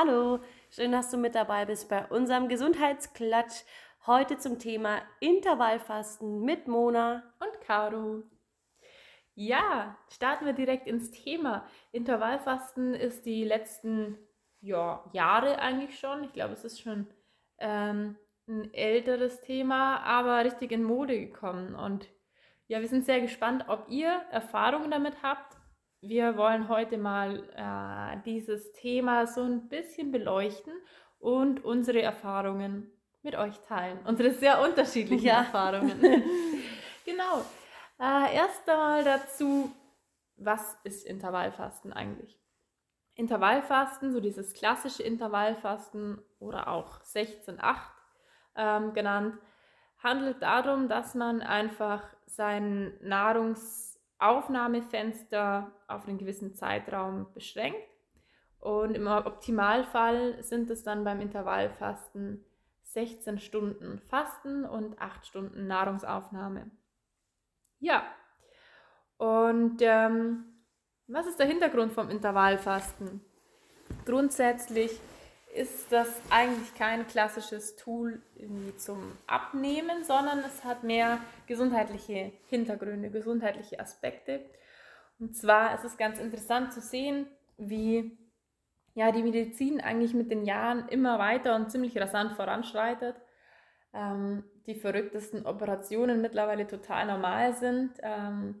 Hallo, schön, dass du mit dabei bist bei unserem Gesundheitsklatsch. Heute zum Thema Intervallfasten mit Mona und Caro. Ja, starten wir direkt ins Thema. Intervallfasten ist die letzten ja, Jahre eigentlich schon. Ich glaube, es ist schon ähm, ein älteres Thema, aber richtig in Mode gekommen. Und ja, wir sind sehr gespannt, ob ihr Erfahrungen damit habt wir wollen heute mal äh, dieses Thema so ein bisschen beleuchten und unsere Erfahrungen mit euch teilen. Unsere sehr unterschiedlichen ja. Erfahrungen. genau. Äh, erst einmal dazu, was ist Intervallfasten eigentlich? Intervallfasten, so dieses klassische Intervallfasten oder auch 16-8 ähm, genannt, handelt darum, dass man einfach seinen Nahrungs Aufnahmefenster auf einen gewissen Zeitraum beschränkt. Und im Optimalfall sind es dann beim Intervallfasten 16 Stunden Fasten und 8 Stunden Nahrungsaufnahme. Ja, und ähm, was ist der Hintergrund vom Intervallfasten? Grundsätzlich ist das eigentlich kein klassisches Tool zum Abnehmen, sondern es hat mehr gesundheitliche Hintergründe, gesundheitliche Aspekte. Und zwar ist es ganz interessant zu sehen, wie ja, die Medizin eigentlich mit den Jahren immer weiter und ziemlich rasant voranschreitet. Ähm, die verrücktesten Operationen mittlerweile total normal sind. Ähm,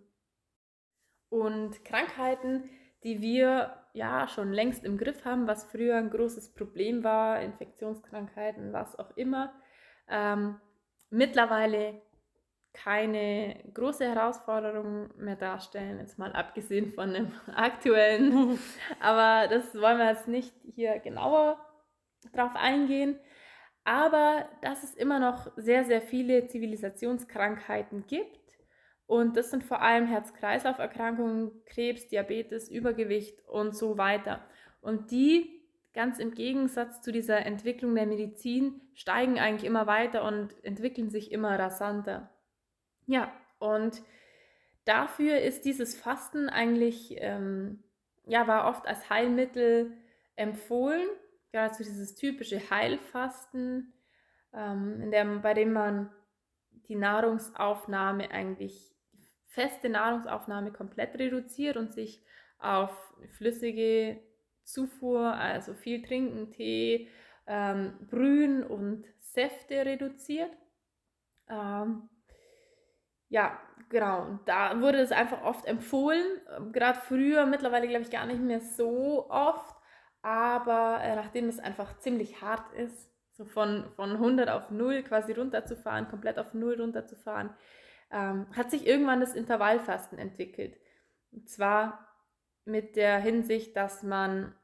und Krankheiten, die wir ja schon längst im Griff haben, was früher ein großes Problem war, Infektionskrankheiten, was auch immer, ähm, mittlerweile keine große Herausforderung mehr darstellen, jetzt mal abgesehen von dem aktuellen. Aber das wollen wir jetzt nicht hier genauer drauf eingehen. Aber dass es immer noch sehr, sehr viele Zivilisationskrankheiten gibt, und das sind vor allem Herz-Kreislauf-Erkrankungen, Krebs, Diabetes, Übergewicht und so weiter. Und die, ganz im Gegensatz zu dieser Entwicklung der Medizin, steigen eigentlich immer weiter und entwickeln sich immer rasanter. Ja, und dafür ist dieses Fasten eigentlich, ähm, ja, war oft als Heilmittel empfohlen. Gerade so dieses typische Heilfasten, ähm, in der, bei dem man die Nahrungsaufnahme eigentlich feste Nahrungsaufnahme komplett reduziert und sich auf flüssige Zufuhr, also viel trinken, Tee, ähm, Brühen und Säfte reduziert. Ähm, ja, genau. Und da wurde es einfach oft empfohlen. Gerade früher, mittlerweile glaube ich gar nicht mehr so oft. Aber äh, nachdem es einfach ziemlich hart ist, so von, von 100 auf 0 quasi runterzufahren, komplett auf 0 runterzufahren, ähm, hat sich irgendwann das Intervallfasten entwickelt. Und zwar mit der Hinsicht, dass man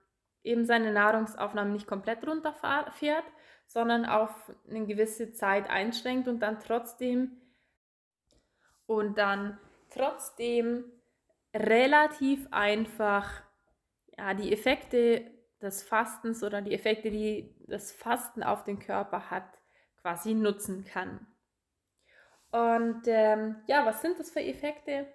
eben seine Nahrungsaufnahme nicht komplett runterfährt, sondern auf eine gewisse Zeit einschränkt und dann trotzdem und dann trotzdem relativ einfach ja, die Effekte des Fastens oder die Effekte, die das Fasten auf den Körper hat, quasi nutzen kann. Und ähm, ja, was sind das für Effekte?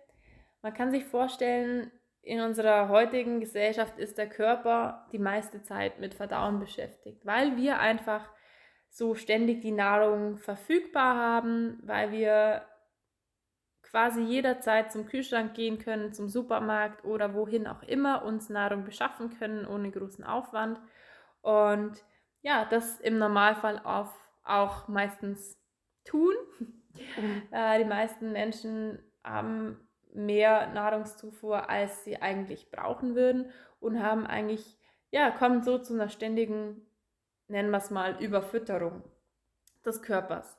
Man kann sich vorstellen, in unserer heutigen Gesellschaft ist der Körper die meiste Zeit mit Verdauen beschäftigt, weil wir einfach so ständig die Nahrung verfügbar haben, weil wir quasi jederzeit zum Kühlschrank gehen können, zum Supermarkt oder wohin auch immer uns Nahrung beschaffen können ohne großen Aufwand. Und ja, das im Normalfall auch meistens tun. Mhm. Äh, die meisten Menschen haben mehr Nahrungszufuhr, als sie eigentlich brauchen würden und haben eigentlich, ja, kommen so zu einer ständigen, nennen wir es mal, Überfütterung des Körpers.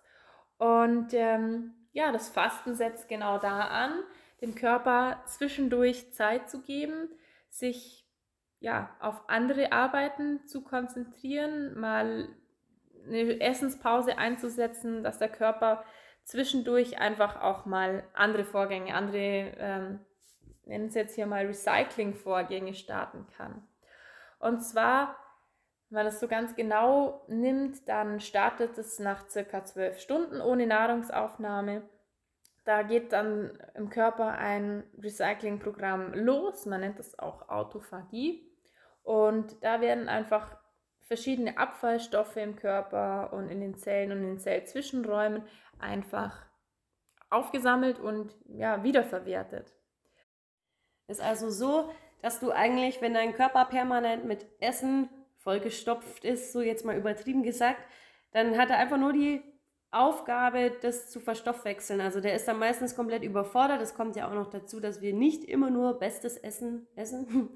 Und ähm, ja, das Fasten setzt genau da an, dem Körper zwischendurch Zeit zu geben, sich ja, auf andere Arbeiten zu konzentrieren, mal eine Essenspause einzusetzen, dass der Körper zwischendurch einfach auch mal andere Vorgänge, andere, ähm, nennen es jetzt hier mal Recycling-Vorgänge starten kann. Und zwar, wenn man das so ganz genau nimmt, dann startet es nach circa zwölf Stunden ohne Nahrungsaufnahme. Da geht dann im Körper ein Recycling-Programm los, man nennt das auch Autophagie. Und da werden einfach verschiedene Abfallstoffe im Körper und in den Zellen und in den Zellzwischenräumen einfach aufgesammelt und ja, wiederverwertet. Ist also so, dass du eigentlich, wenn dein Körper permanent mit Essen vollgestopft ist, so jetzt mal übertrieben gesagt, dann hat er einfach nur die Aufgabe, das zu verstoffwechseln. Also der ist dann meistens komplett überfordert. Es kommt ja auch noch dazu, dass wir nicht immer nur bestes Essen essen.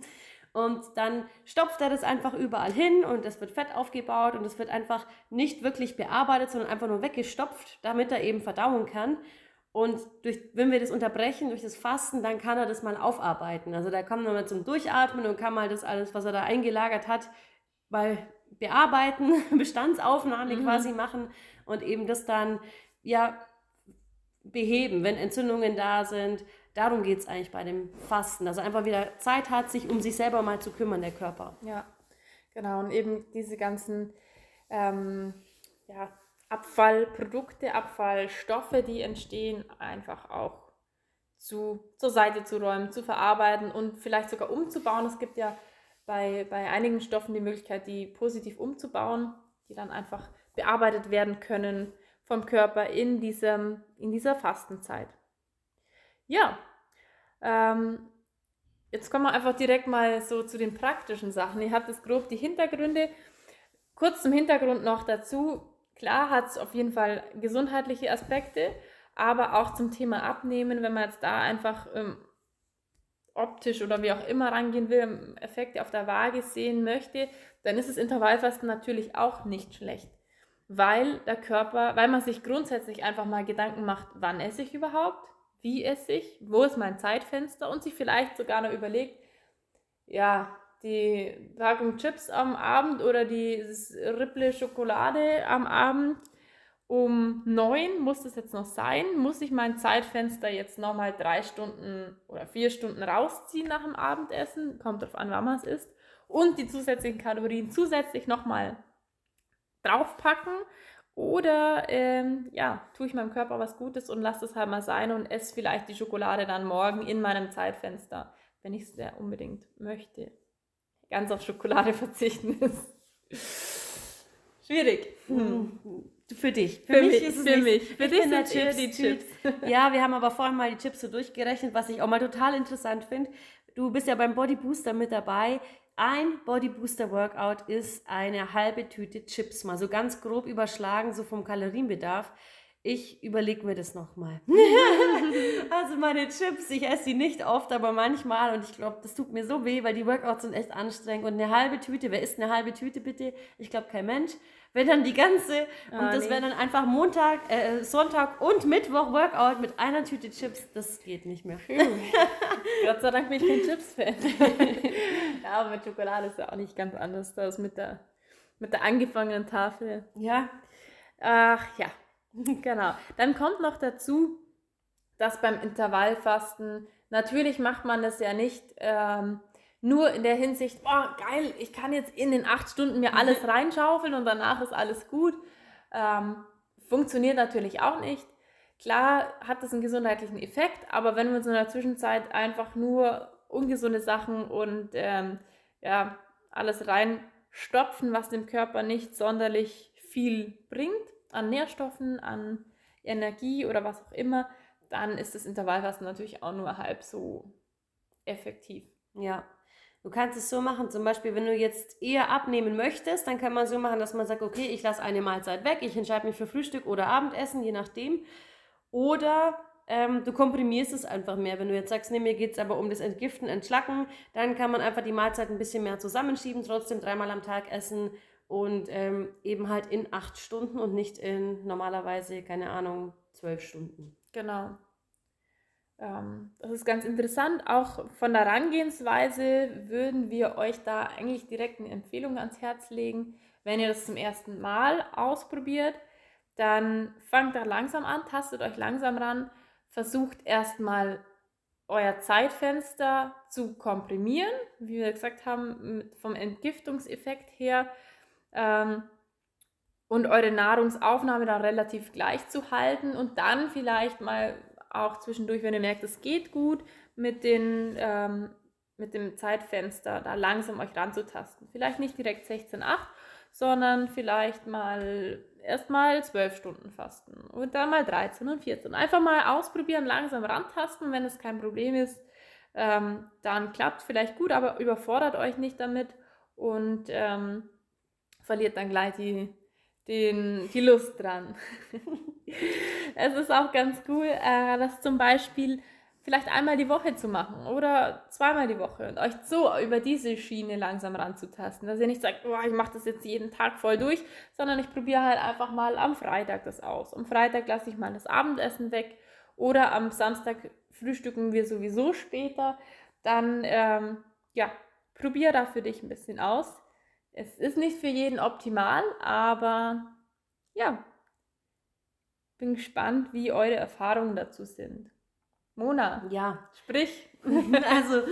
Und dann stopft er das einfach überall hin und es wird Fett aufgebaut und es wird einfach nicht wirklich bearbeitet, sondern einfach nur weggestopft, damit er eben verdauen kann. Und durch, wenn wir das unterbrechen durch das Fasten, dann kann er das mal aufarbeiten. Also da kommt man mal zum Durchatmen und kann mal das alles, was er da eingelagert hat, mal bearbeiten, Bestandsaufnahme mhm. quasi machen und eben das dann ja beheben, wenn Entzündungen da sind. Darum geht es eigentlich bei dem Fasten. Also einfach wieder Zeit hat, sich um sich selber mal zu kümmern, der Körper. Ja, genau. Und eben diese ganzen ähm, ja, Abfallprodukte, Abfallstoffe, die entstehen, einfach auch zu, zur Seite zu räumen, zu verarbeiten und vielleicht sogar umzubauen. Es gibt ja bei, bei einigen Stoffen die Möglichkeit, die positiv umzubauen, die dann einfach bearbeitet werden können vom Körper in, diesem, in dieser Fastenzeit. Ja, ähm, jetzt kommen wir einfach direkt mal so zu den praktischen Sachen. Ihr habt es grob die Hintergründe. Kurz zum Hintergrund noch dazu. Klar hat es auf jeden Fall gesundheitliche Aspekte, aber auch zum Thema Abnehmen, wenn man jetzt da einfach ähm, optisch oder wie auch immer rangehen will, Effekte auf der Waage sehen möchte, dann ist das Intervallfasten natürlich auch nicht schlecht. Weil der Körper, weil man sich grundsätzlich einfach mal Gedanken macht, wann esse ich überhaupt, wie esse ich, wo ist mein Zeitfenster und sich vielleicht sogar noch überlegt, ja, die Packung Chips am Abend oder die Ripple Schokolade am Abend um neun muss das jetzt noch sein. Muss ich mein Zeitfenster jetzt nochmal drei Stunden oder vier Stunden rausziehen nach dem Abendessen? Kommt darauf an, wann man es isst. Und die zusätzlichen Kalorien zusätzlich nochmal draufpacken. Oder ähm, ja, tue ich meinem Körper was Gutes und lasse es halt mal sein und esse vielleicht die Schokolade dann morgen in meinem Zeitfenster, wenn ich es sehr unbedingt möchte. Ganz auf Schokolade verzichten ist schwierig. Hm. Für dich. Für, für mich, ist es für nicht. mich. Für dich sind Chips, die Chips. Ja, wir haben aber vorhin mal die Chips so durchgerechnet, was ich auch mal total interessant finde. Du bist ja beim Body Booster mit dabei. Ein Body Booster Workout ist eine halbe Tüte Chips, mal so ganz grob überschlagen, so vom Kalorienbedarf. Ich überlege mir das nochmal. also meine Chips, ich esse sie nicht oft, aber manchmal und ich glaube, das tut mir so weh, weil die Workouts sind echt anstrengend und eine halbe Tüte, wer isst eine halbe Tüte bitte? Ich glaube kein Mensch wenn dann die ganze, oh, und das nee. wäre dann einfach Montag, äh, Sonntag und Mittwoch Workout mit einer Tüte Chips, das geht nicht mehr. Gott sei Dank bin ich kein Chips-Fan. ja, aber mit Schokolade ist ja auch nicht ganz anders, das mit der, mit der angefangenen Tafel. Ja. Ach ja, genau. Dann kommt noch dazu, dass beim Intervallfasten, natürlich macht man das ja nicht ähm, nur in der Hinsicht, oh geil, ich kann jetzt in den acht Stunden mir alles mhm. reinschaufeln und danach ist alles gut. Ähm, funktioniert natürlich auch nicht. Klar hat das einen gesundheitlichen Effekt, aber wenn wir uns in der Zwischenzeit einfach nur ungesunde Sachen und ähm, ja, alles reinstopfen, was dem Körper nicht sonderlich viel bringt, an Nährstoffen, an Energie oder was auch immer, dann ist das Intervallfasten natürlich auch nur halb so effektiv. Ja, Du kannst es so machen, zum Beispiel, wenn du jetzt eher abnehmen möchtest, dann kann man so machen, dass man sagt, okay, ich lasse eine Mahlzeit weg, ich entscheide mich für Frühstück oder Abendessen, je nachdem. Oder ähm, du komprimierst es einfach mehr. Wenn du jetzt sagst, nee, mir geht es aber um das Entgiften, Entschlacken, dann kann man einfach die Mahlzeit ein bisschen mehr zusammenschieben, trotzdem dreimal am Tag essen und ähm, eben halt in acht Stunden und nicht in normalerweise, keine Ahnung, zwölf Stunden. Genau. Ähm, das ist ganz interessant. Auch von der Herangehensweise würden wir euch da eigentlich direkt eine Empfehlung ans Herz legen. Wenn ihr das zum ersten Mal ausprobiert, dann fangt da langsam an, tastet euch langsam ran, versucht erstmal euer Zeitfenster zu komprimieren, wie wir gesagt haben, vom Entgiftungseffekt her. Ähm, und eure Nahrungsaufnahme dann relativ gleich zu halten und dann vielleicht mal auch zwischendurch, wenn ihr merkt, es geht gut, mit, den, ähm, mit dem Zeitfenster da langsam euch ranzutasten. Vielleicht nicht direkt 16,8, sondern vielleicht mal erstmal zwölf Stunden fasten und dann mal 13 und 14. Einfach mal ausprobieren, langsam rantasten, wenn es kein Problem ist. Ähm, dann klappt vielleicht gut, aber überfordert euch nicht damit und ähm, verliert dann gleich die, den, die Lust dran. es ist auch ganz cool, äh, dass zum Beispiel vielleicht einmal die Woche zu machen oder zweimal die Woche und euch so über diese Schiene langsam ranzutasten. Dass ihr nicht sagt, oh, ich mache das jetzt jeden Tag voll durch, sondern ich probiere halt einfach mal am Freitag das aus. Am Freitag lasse ich mal das Abendessen weg oder am Samstag frühstücken wir sowieso später. Dann, ähm, ja, probier da für dich ein bisschen aus. Es ist nicht für jeden optimal, aber ja, bin gespannt, wie eure Erfahrungen dazu sind. Mona, ja, sprich. Also,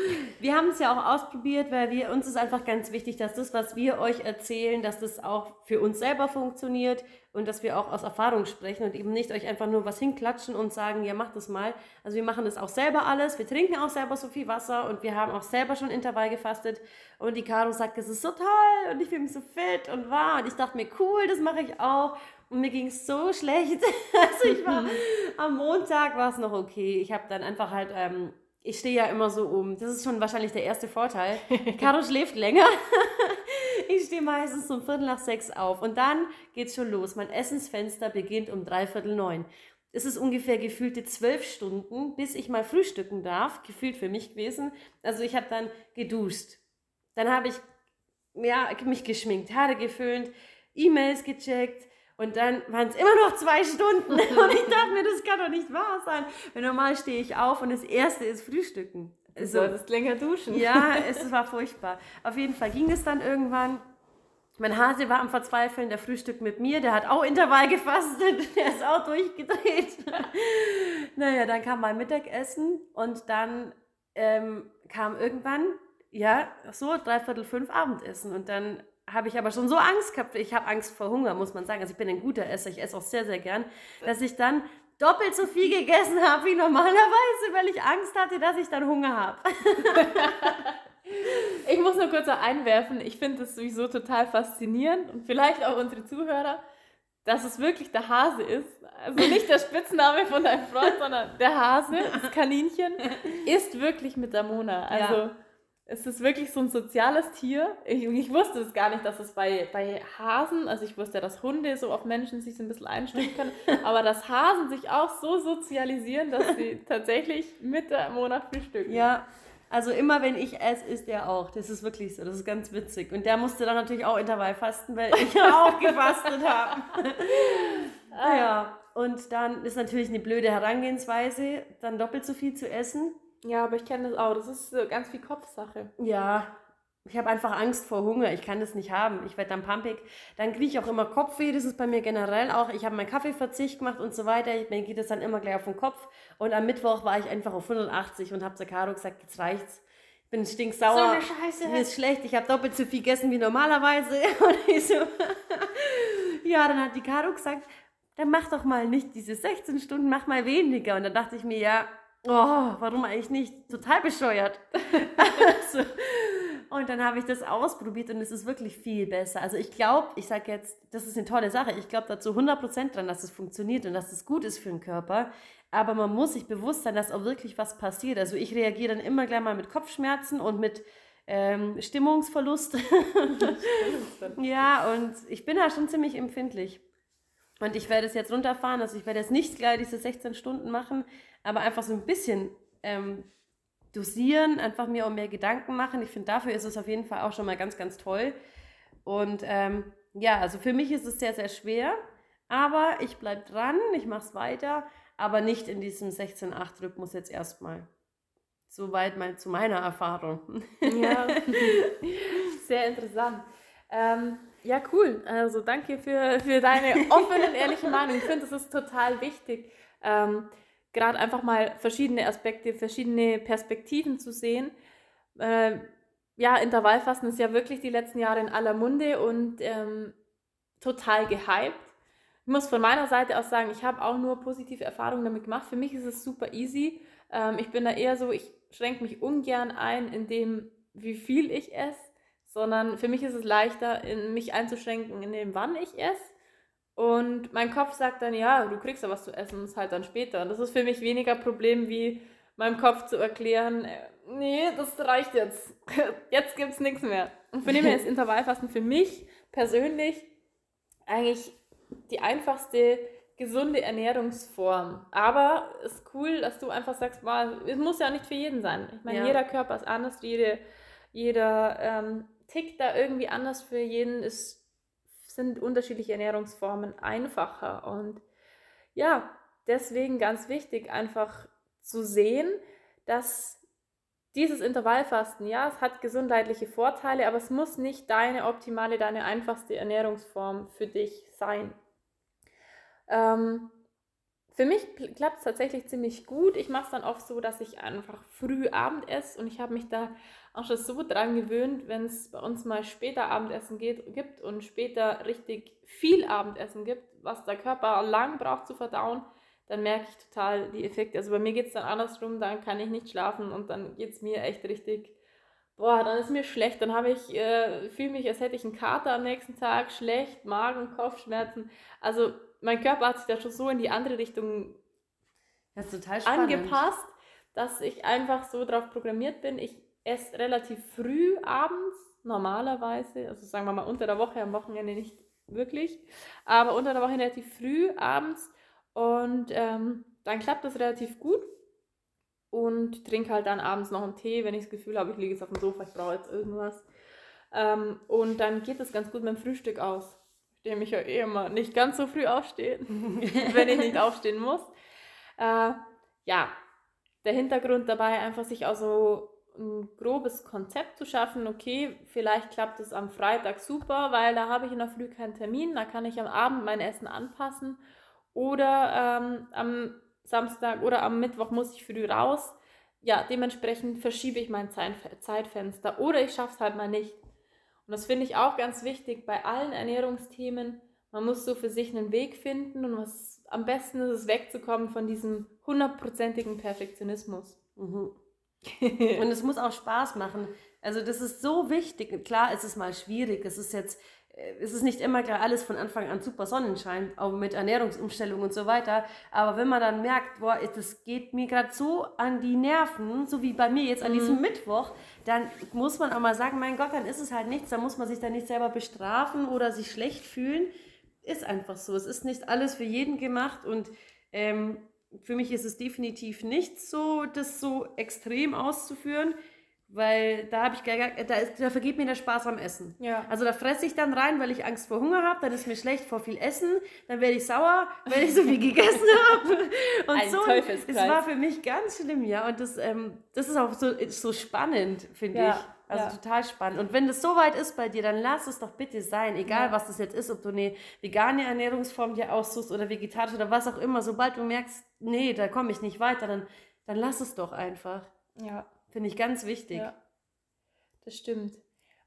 wir haben es ja auch ausprobiert, weil wir, uns ist einfach ganz wichtig, dass das, was wir euch erzählen, dass das auch für uns selber funktioniert und dass wir auch aus Erfahrung sprechen und eben nicht euch einfach nur was hinklatschen und sagen, ja, macht das mal. Also, wir machen das auch selber alles. Wir trinken auch selber so viel Wasser und wir haben auch selber schon Intervall gefastet. Und die Caro sagt, das ist so toll und ich fühle mich so fit und wahr. Und ich dachte mir, cool, das mache ich auch. Und mir ging es so schlecht. Also ich war am Montag war es noch okay. Ich habe dann einfach halt, ähm, ich stehe ja immer so um. Das ist schon wahrscheinlich der erste Vorteil. Caro schläft länger. ich stehe meistens um Viertel nach sechs auf. Und dann geht's schon los. Mein Essensfenster beginnt um dreiviertel neun. Es ist ungefähr gefühlte zwölf Stunden, bis ich mal frühstücken darf. Gefühlt für mich gewesen. Also ich habe dann geduscht. Dann habe ich ja, mich geschminkt, Haare geföhnt, E-Mails gecheckt, und dann waren es immer noch zwei Stunden. Und ich dachte mir, das kann doch nicht wahr sein. Weil normal stehe ich auf und das erste ist Frühstücken. Du also, solltest länger duschen. Ja, es war furchtbar. Auf jeden Fall ging es dann irgendwann. Mein Hase war am Verzweifeln, der Frühstück mit mir, der hat auch Intervall gefastet, der ist auch durchgedreht. naja, dann kam mein Mittagessen und dann ähm, kam irgendwann, ja, so dreiviertel fünf Abendessen und dann habe ich aber schon so Angst gehabt. Ich habe Angst vor Hunger, muss man sagen. Also ich bin ein guter Esser, ich esse auch sehr, sehr gern, dass ich dann doppelt so viel gegessen habe wie normalerweise, weil ich Angst hatte, dass ich dann Hunger habe. ich muss nur kurz einwerfen, ich finde das sowieso total faszinierend und vielleicht auch unsere Zuhörer, dass es wirklich der Hase ist. Also nicht der Spitzname von deinem Freund, sondern der Hase, das Kaninchen, ist wirklich mit der Mona. Also ja. Es ist wirklich so ein soziales Tier. Ich, ich wusste es gar nicht, dass es bei, bei Hasen, also ich wusste ja, dass Hunde so auf Menschen sich so ein bisschen einstellen können, aber dass Hasen sich auch so sozialisieren, dass sie tatsächlich mit der Monat frühstücken. Ja, also immer wenn ich esse, isst er auch. Das ist wirklich so. Das ist ganz witzig. Und der musste dann natürlich auch Intervall fasten, weil ich auch gefastet habe. ah. Ja. Und dann ist natürlich eine blöde Herangehensweise, dann doppelt so viel zu essen. Ja, aber ich kenne das auch. Das ist so ganz viel Kopfsache. Ja, ich habe einfach Angst vor Hunger. Ich kann das nicht haben. Ich werde dann pumpig. Dann kriege ich auch immer Kopfweh. Das ist bei mir generell auch. Ich habe meinen Kaffeeverzicht gemacht und so weiter. Mir geht das dann immer gleich auf den Kopf. Und am Mittwoch war ich einfach auf 180 und habe zu Caro gesagt, jetzt reicht's. Ich bin stinksauer. So eine Scheiße. Mir ist schlecht. Ich habe doppelt so viel gegessen wie normalerweise. Und ich so, ja, dann hat die Caro gesagt, dann mach doch mal nicht diese 16 Stunden, mach mal weniger. Und dann dachte ich mir, ja, oh, warum eigentlich nicht? Total bescheuert. also, und dann habe ich das ausprobiert und es ist wirklich viel besser. Also ich glaube, ich sage jetzt, das ist eine tolle Sache. Ich glaube dazu 100% dran, dass es funktioniert und dass es gut ist für den Körper. Aber man muss sich bewusst sein, dass auch wirklich was passiert. Also ich reagiere dann immer gleich mal mit Kopfschmerzen und mit ähm, Stimmungsverlust. ja, und ich bin da schon ziemlich empfindlich. Und ich werde es jetzt runterfahren, also ich werde jetzt nicht gleich diese 16 Stunden machen, aber einfach so ein bisschen ähm, dosieren, einfach mir auch mehr Gedanken machen. Ich finde, dafür ist es auf jeden Fall auch schon mal ganz, ganz toll. Und ähm, ja, also für mich ist es sehr, sehr schwer, aber ich bleibe dran, ich mache es weiter, aber nicht in diesem 16-8-Rhythmus jetzt erstmal. Soweit mal zu meiner Erfahrung. Ja, sehr interessant. Ähm, ja, cool. Also danke für, für deine offene und ehrliche Meinung. Ich finde, das ist total wichtig, ähm, gerade einfach mal verschiedene Aspekte, verschiedene Perspektiven zu sehen. Äh, ja, Intervallfasten ist ja wirklich die letzten Jahre in aller Munde und ähm, total gehypt. Ich muss von meiner Seite aus sagen, ich habe auch nur positive Erfahrungen damit gemacht. Für mich ist es super easy. Ähm, ich bin da eher so, ich schränke mich ungern ein in dem, wie viel ich esse sondern für mich ist es leichter, in mich einzuschränken in dem, wann ich esse. Und mein Kopf sagt dann, ja, du kriegst ja was zu essen, das ist halt dann später. Und das ist für mich weniger Problem, wie meinem Kopf zu erklären, äh, nee, das reicht jetzt. Jetzt gibt es nichts mehr. Und von dem her ist Intervallfasten für mich persönlich eigentlich die einfachste gesunde Ernährungsform. Aber es ist cool, dass du einfach sagst, wow, es muss ja nicht für jeden sein. Ich meine, ja. jeder Körper ist anders, jede, jeder ähm, tickt da irgendwie anders für jeden. Es sind unterschiedliche Ernährungsformen einfacher. Und ja, deswegen ganz wichtig, einfach zu sehen, dass dieses Intervallfasten, ja, es hat gesundheitliche Vorteile, aber es muss nicht deine optimale, deine einfachste Ernährungsform für dich sein. Ähm, für mich klappt es tatsächlich ziemlich gut. Ich mache es dann oft so, dass ich einfach früh Abend esse und ich habe mich da auch schon so dran gewöhnt, wenn es bei uns mal später Abendessen geht, gibt und später richtig viel Abendessen gibt, was der Körper lang braucht zu verdauen, dann merke ich total die Effekte. Also bei mir geht es dann andersrum, dann kann ich nicht schlafen und dann geht es mir echt richtig, boah, dann ist mir schlecht, dann habe ich, äh, fühle mich, als hätte ich einen Kater am nächsten Tag, schlecht, Magen, Kopfschmerzen. Also mein Körper hat sich da schon so in die andere Richtung das angepasst, dass ich einfach so drauf programmiert bin. Ich esse relativ früh abends, normalerweise, also sagen wir mal unter der Woche, am Wochenende nicht wirklich, aber unter der Woche relativ früh abends und ähm, dann klappt das relativ gut und trinke halt dann abends noch einen Tee, wenn ich das Gefühl habe, ich liege jetzt auf dem Sofa, ich brauche jetzt irgendwas. Ähm, und dann geht das ganz gut mit dem Frühstück aus dem ich ja eh immer nicht ganz so früh aufstehe, wenn ich nicht aufstehen muss. Äh, ja, der Hintergrund dabei einfach sich auch so ein grobes Konzept zu schaffen. Okay, vielleicht klappt es am Freitag super, weil da habe ich in der Früh keinen Termin, da kann ich am Abend mein Essen anpassen. Oder ähm, am Samstag oder am Mittwoch muss ich früh raus. Ja, dementsprechend verschiebe ich mein Zeitfenster. Oder ich schaffe es halt mal nicht. Und das finde ich auch ganz wichtig bei allen Ernährungsthemen. Man muss so für sich einen Weg finden und was am besten ist es wegzukommen von diesem hundertprozentigen Perfektionismus. Mhm. Und es muss auch Spaß machen. Also das ist so wichtig. Klar, es ist mal schwierig. Es ist jetzt äh, es ist nicht immer klar alles von Anfang an super Sonnenschein, auch mit Ernährungsumstellung und so weiter. Aber wenn man dann merkt, boah, das geht mir gerade so an die Nerven, so wie bei mir jetzt an mhm. diesem Mittwoch, dann muss man auch mal sagen, mein Gott, dann ist es halt nichts, dann muss man sich da nicht selber bestrafen oder sich schlecht fühlen. Ist einfach so. Es ist nicht alles für jeden gemacht und ähm, für mich ist es definitiv nicht so, das so extrem auszuführen. Weil da habe ich gar, da, da vergeht mir der Spaß am Essen. Ja. Also da fresse ich dann rein, weil ich Angst vor Hunger habe, dann ist mir schlecht vor viel Essen, dann werde ich sauer, weil ich so viel gegessen habe. Und Ein so. Es war für mich ganz schlimm, ja. Und das, ähm, das ist auch so, so spannend, finde ja. ich. Also ja. total spannend. Und wenn das so weit ist bei dir, dann lass es doch bitte sein, egal ja. was das jetzt ist, ob du eine vegane Ernährungsform dir aussuchst oder vegetarisch oder was auch immer. Sobald du merkst, nee, da komme ich nicht weiter, dann, dann lass es doch einfach. Ja. Finde ich ganz wichtig. Ja, das stimmt.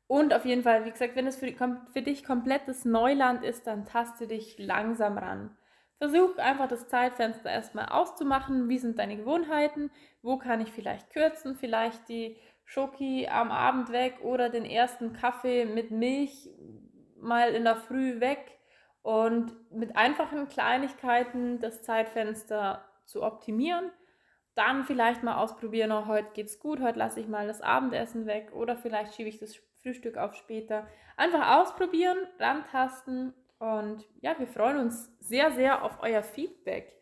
Und auf jeden Fall, wie gesagt, wenn es für, für dich komplettes Neuland ist, dann taste dich langsam ran. Versuch einfach das Zeitfenster erstmal auszumachen. Wie sind deine Gewohnheiten? Wo kann ich vielleicht kürzen? Vielleicht die Schoki am Abend weg oder den ersten Kaffee mit Milch mal in der Früh weg. Und mit einfachen Kleinigkeiten das Zeitfenster zu optimieren dann vielleicht mal ausprobieren, oh, heute geht's gut, heute lasse ich mal das Abendessen weg oder vielleicht schiebe ich das Frühstück auf später. Einfach ausprobieren, rantasten und ja, wir freuen uns sehr, sehr auf euer Feedback.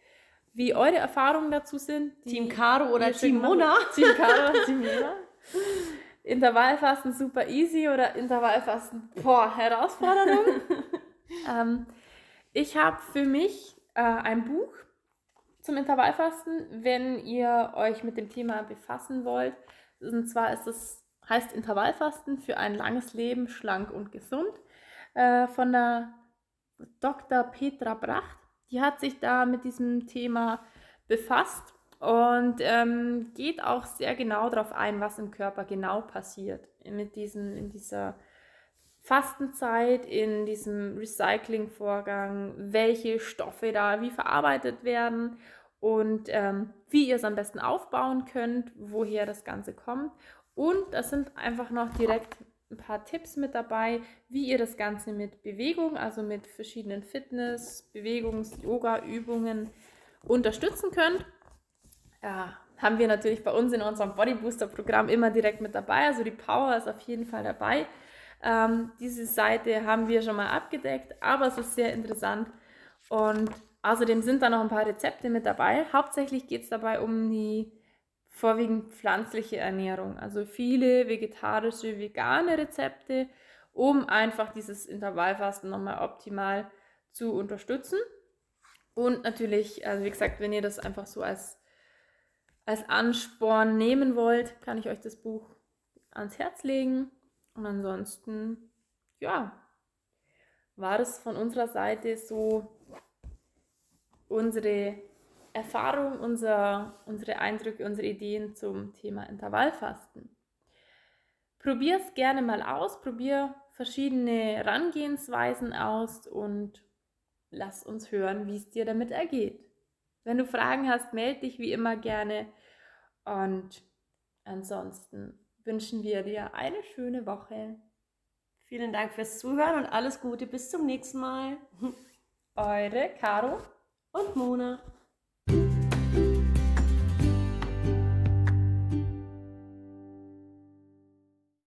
Wie eure Erfahrungen dazu sind. Team Caro oder Team Mona? Team Caro oder Team Mona. Intervallfasten super easy oder Intervallfasten, boah, Herausforderung. ähm, ich habe für mich äh, ein Buch zum Intervallfasten, wenn ihr euch mit dem Thema befassen wollt. Und zwar ist es, heißt Intervallfasten für ein langes Leben, schlank und gesund, äh, von der Dr. Petra Bracht. Die hat sich da mit diesem Thema befasst und ähm, geht auch sehr genau darauf ein, was im Körper genau passiert mit diesen, in dieser Fastenzeit, in diesem Recyclingvorgang, welche Stoffe da wie verarbeitet werden und ähm, wie ihr es am besten aufbauen könnt, woher das Ganze kommt. Und das sind einfach noch direkt ein paar Tipps mit dabei, wie ihr das Ganze mit Bewegung, also mit verschiedenen Fitness-, Bewegungs-, Yoga-Übungen unterstützen könnt. Ja, haben wir natürlich bei uns in unserem Bodybooster-Programm immer direkt mit dabei. Also die Power ist auf jeden Fall dabei. Ähm, diese Seite haben wir schon mal abgedeckt, aber es ist sehr interessant. Und außerdem sind da noch ein paar Rezepte mit dabei. Hauptsächlich geht es dabei um die vorwiegend pflanzliche Ernährung. Also viele vegetarische, vegane Rezepte, um einfach dieses Intervallfasten nochmal optimal zu unterstützen. Und natürlich, also wie gesagt, wenn ihr das einfach so als, als Ansporn nehmen wollt, kann ich euch das Buch ans Herz legen. Und ansonsten, ja, war es von unserer Seite so unsere Erfahrung, unser, unsere Eindrücke, unsere Ideen zum Thema Intervallfasten. Probier es gerne mal aus, probier verschiedene Herangehensweisen aus und lass uns hören, wie es dir damit ergeht. Wenn du Fragen hast, melde dich wie immer gerne und ansonsten wünschen wir dir eine schöne Woche. Vielen Dank fürs Zuhören und alles Gute. Bis zum nächsten Mal. Eure Caro und Mona.